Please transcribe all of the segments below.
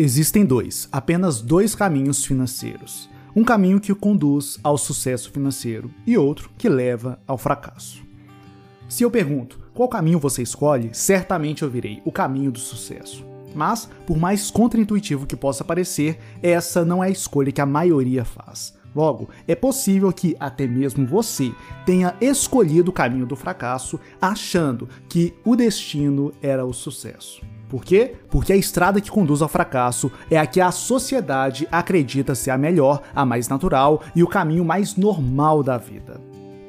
Existem dois, apenas dois caminhos financeiros. Um caminho que conduz ao sucesso financeiro e outro que leva ao fracasso. Se eu pergunto qual caminho você escolhe, certamente eu virei o caminho do sucesso. Mas, por mais contraintuitivo que possa parecer, essa não é a escolha que a maioria faz. Logo, é possível que até mesmo você tenha escolhido o caminho do fracasso achando que o destino era o sucesso. Por quê? Porque a estrada que conduz ao fracasso é a que a sociedade acredita ser a melhor, a mais natural e o caminho mais normal da vida.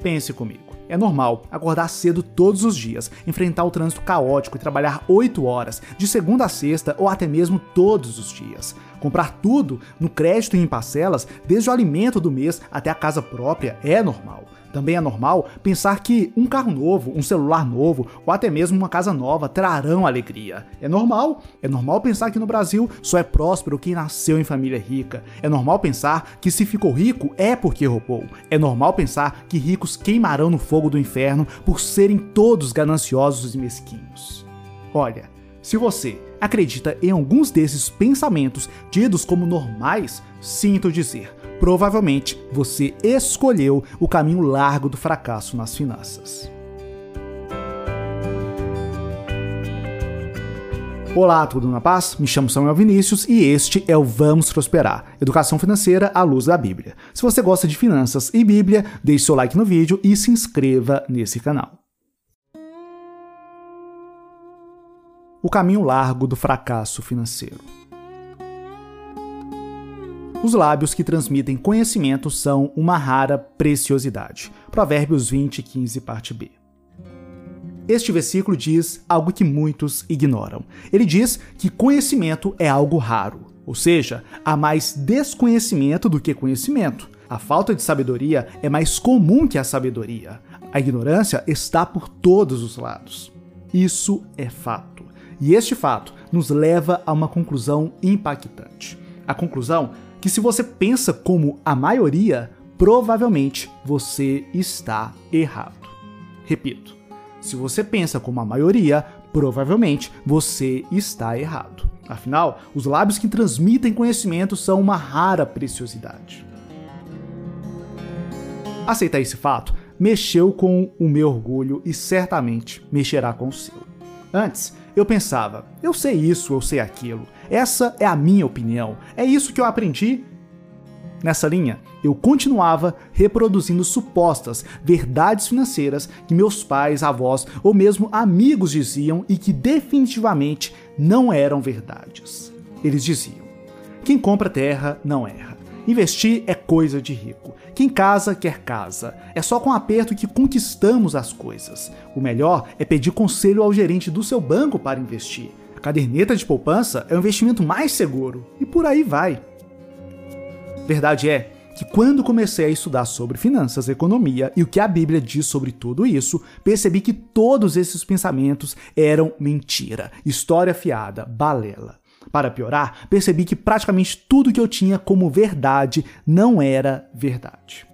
Pense comigo. É normal acordar cedo todos os dias, enfrentar o trânsito caótico e trabalhar 8 horas, de segunda a sexta ou até mesmo todos os dias. Comprar tudo no crédito e em parcelas, desde o alimento do mês até a casa própria, é normal. Também é normal pensar que um carro novo, um celular novo ou até mesmo uma casa nova trarão alegria. É normal. É normal pensar que no Brasil só é próspero quem nasceu em família rica. É normal pensar que se ficou rico é porque roubou. É normal pensar que ricos queimarão no fogo do inferno por serem todos gananciosos e mesquinhos. Olha, se você acredita em alguns desses pensamentos tidos como normais, sinto dizer, provavelmente você escolheu o caminho largo do fracasso nas finanças. Olá, tudo na paz? Me chamo Samuel Vinícius e este é o Vamos Prosperar, Educação Financeira à Luz da Bíblia. Se você gosta de finanças e Bíblia, deixe seu like no vídeo e se inscreva nesse canal. O caminho largo do fracasso financeiro. Os lábios que transmitem conhecimento são uma rara preciosidade. Provérbios 20, 15, parte B. Este versículo diz algo que muitos ignoram. Ele diz que conhecimento é algo raro, ou seja, há mais desconhecimento do que conhecimento. A falta de sabedoria é mais comum que a sabedoria. A ignorância está por todos os lados. Isso é fato. E este fato nos leva a uma conclusão impactante. A conclusão que se você pensa como a maioria, provavelmente você está errado. Repito, se você pensa como a maioria, provavelmente você está errado. Afinal, os lábios que transmitem conhecimento são uma rara preciosidade. Aceitar esse fato mexeu com o meu orgulho e certamente mexerá com o seu. Antes, eu pensava, eu sei isso, eu sei aquilo, essa é a minha opinião, é isso que eu aprendi. Nessa linha, eu continuava reproduzindo supostas verdades financeiras que meus pais, avós ou mesmo amigos diziam e que definitivamente não eram verdades. Eles diziam: quem compra terra não erra. Investir é coisa de rico. Quem casa quer casa. É só com aperto que conquistamos as coisas. O melhor é pedir conselho ao gerente do seu banco para investir. A caderneta de poupança é o investimento mais seguro. E por aí vai. Verdade é que quando comecei a estudar sobre finanças, economia e o que a Bíblia diz sobre tudo isso, percebi que todos esses pensamentos eram mentira, história fiada, balela. Para piorar, percebi que praticamente tudo que eu tinha como verdade não era verdade.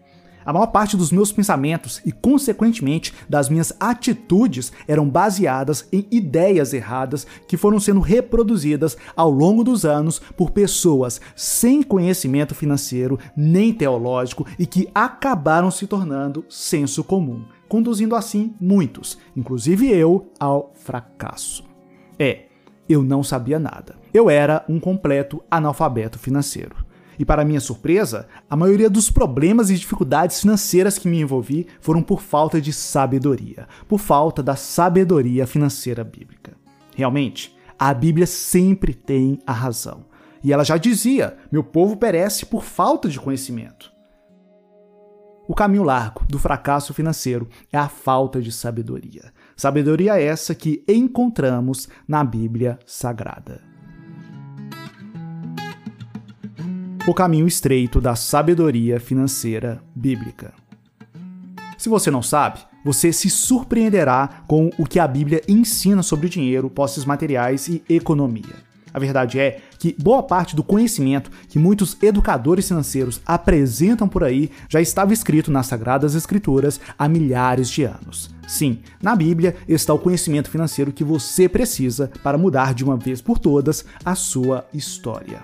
A maior parte dos meus pensamentos e, consequentemente, das minhas atitudes eram baseadas em ideias erradas que foram sendo reproduzidas ao longo dos anos por pessoas sem conhecimento financeiro nem teológico e que acabaram se tornando senso comum, conduzindo assim muitos, inclusive eu, ao fracasso. É, eu não sabia nada. Eu era um completo analfabeto financeiro. E para minha surpresa, a maioria dos problemas e dificuldades financeiras que me envolvi foram por falta de sabedoria, por falta da sabedoria financeira bíblica. Realmente, a Bíblia sempre tem a razão. E ela já dizia: meu povo perece por falta de conhecimento. O caminho largo do fracasso financeiro é a falta de sabedoria. Sabedoria essa que encontramos na Bíblia Sagrada. O caminho estreito da sabedoria financeira bíblica. Se você não sabe, você se surpreenderá com o que a Bíblia ensina sobre dinheiro, posses materiais e economia. A verdade é que boa parte do conhecimento que muitos educadores financeiros apresentam por aí já estava escrito nas Sagradas Escrituras há milhares de anos. Sim, na Bíblia está o conhecimento financeiro que você precisa para mudar de uma vez por todas a sua história.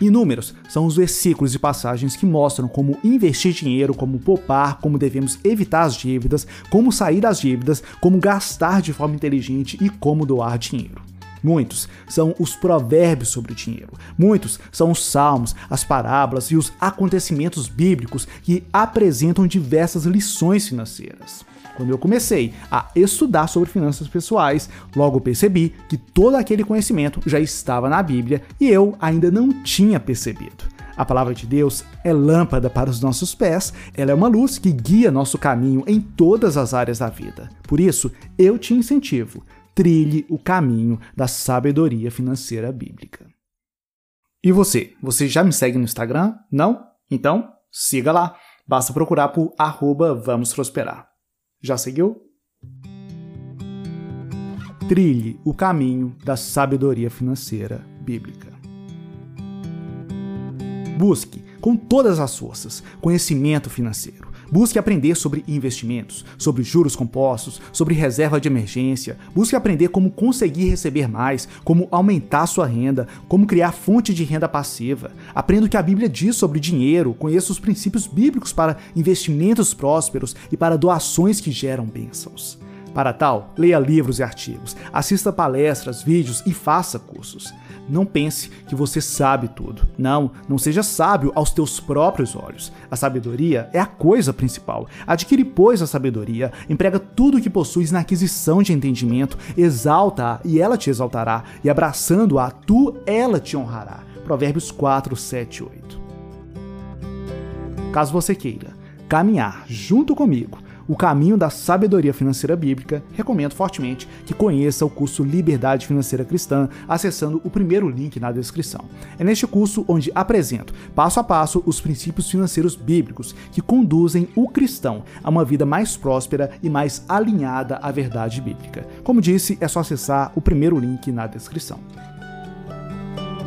Inúmeros são os versículos e passagens que mostram como investir dinheiro, como poupar, como devemos evitar as dívidas, como sair das dívidas, como gastar de forma inteligente e como doar dinheiro. Muitos são os provérbios sobre o dinheiro. Muitos são os salmos, as parábolas e os acontecimentos bíblicos que apresentam diversas lições financeiras. Quando eu comecei a estudar sobre finanças pessoais, logo percebi que todo aquele conhecimento já estava na Bíblia e eu ainda não tinha percebido. A palavra de Deus é lâmpada para os nossos pés, ela é uma luz que guia nosso caminho em todas as áreas da vida. Por isso, eu te incentivo, trilhe o caminho da sabedoria financeira bíblica. E você? Você já me segue no Instagram? Não? Então, siga lá. Basta procurar por arroba Vamos Prosperar. Já seguiu? Trilhe o caminho da sabedoria financeira bíblica. Busque, com todas as forças, conhecimento financeiro. Busque aprender sobre investimentos, sobre juros compostos, sobre reserva de emergência. Busque aprender como conseguir receber mais, como aumentar sua renda, como criar fonte de renda passiva. Aprenda o que a Bíblia diz sobre dinheiro, conheça os princípios bíblicos para investimentos prósperos e para doações que geram bênçãos. Para tal, leia livros e artigos, assista palestras, vídeos e faça cursos. Não pense que você sabe tudo. Não, não seja sábio aos teus próprios olhos. A sabedoria é a coisa principal. Adquire, pois, a sabedoria, emprega tudo o que possuis na aquisição de entendimento, exalta-a e ela te exaltará, e abraçando-a, tu ela te honrará. Provérbios 4, 7, 8. Caso você queira caminhar junto comigo o caminho da sabedoria financeira bíblica, recomendo fortemente que conheça o curso Liberdade Financeira Cristã acessando o primeiro link na descrição. É neste curso onde apresento passo a passo os princípios financeiros bíblicos que conduzem o cristão a uma vida mais próspera e mais alinhada à verdade bíblica. Como disse, é só acessar o primeiro link na descrição.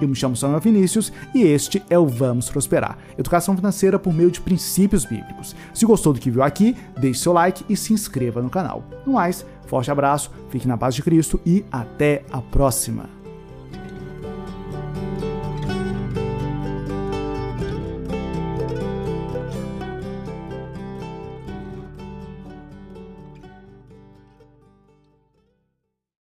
Eu me chamo Samuel Vinícius e este é o Vamos Prosperar, educação financeira por meio de princípios bíblicos. Se gostou do que viu aqui, deixe seu like e se inscreva no canal. No mais, forte abraço, fique na paz de Cristo e até a próxima.